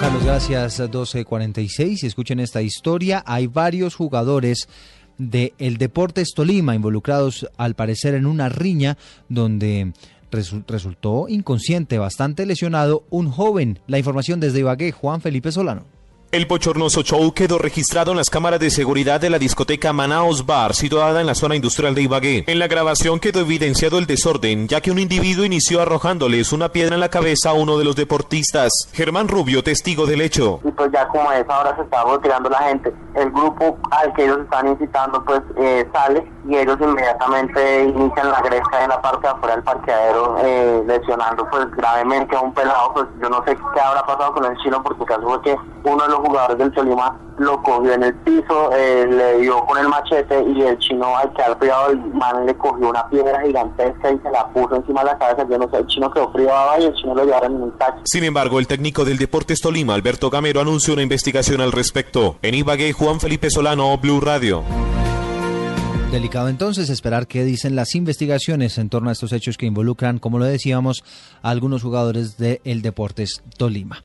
Carlos, gracias. 12.46. Y escuchen esta historia. Hay varios jugadores de el Deportes Tolima involucrados al parecer en una riña donde resultó inconsciente, bastante lesionado un joven. La información desde Ibagué, Juan Felipe Solano. El bochornoso show quedó registrado en las cámaras de seguridad de la discoteca Manaos Bar, situada en la zona industrial de Ibagué. En la grabación quedó evidenciado el desorden, ya que un individuo inició arrojándoles una piedra en la cabeza a uno de los deportistas. Germán Rubio, testigo del hecho. Y pues ya como a esa hora se estaba retirando la gente, el grupo al que ellos están incitando pues eh, sale y ellos inmediatamente inician la gresca en la parte de afuera del parqueadero, eh, lesionando pues gravemente a un pelado. Pues yo no sé qué habrá pasado con el chino porque caso fue que uno de los jugadores del Tolima lo cogió en el piso, eh, le dio con el machete y el chino al quedar privado el man le cogió una piedra gigantesca y se la puso encima de la cabeza. Yo no sé, el chino quedó privado y el chino lo llevaron en un taxi. Sin embargo, el técnico del Deportes Tolima, Alberto Gamero, anunció una investigación al respecto. En Ibagué, Juan Felipe Solano, Blue Radio. Delicado entonces esperar qué dicen las investigaciones en torno a estos hechos que involucran, como lo decíamos, a algunos jugadores del Deportes Tolima.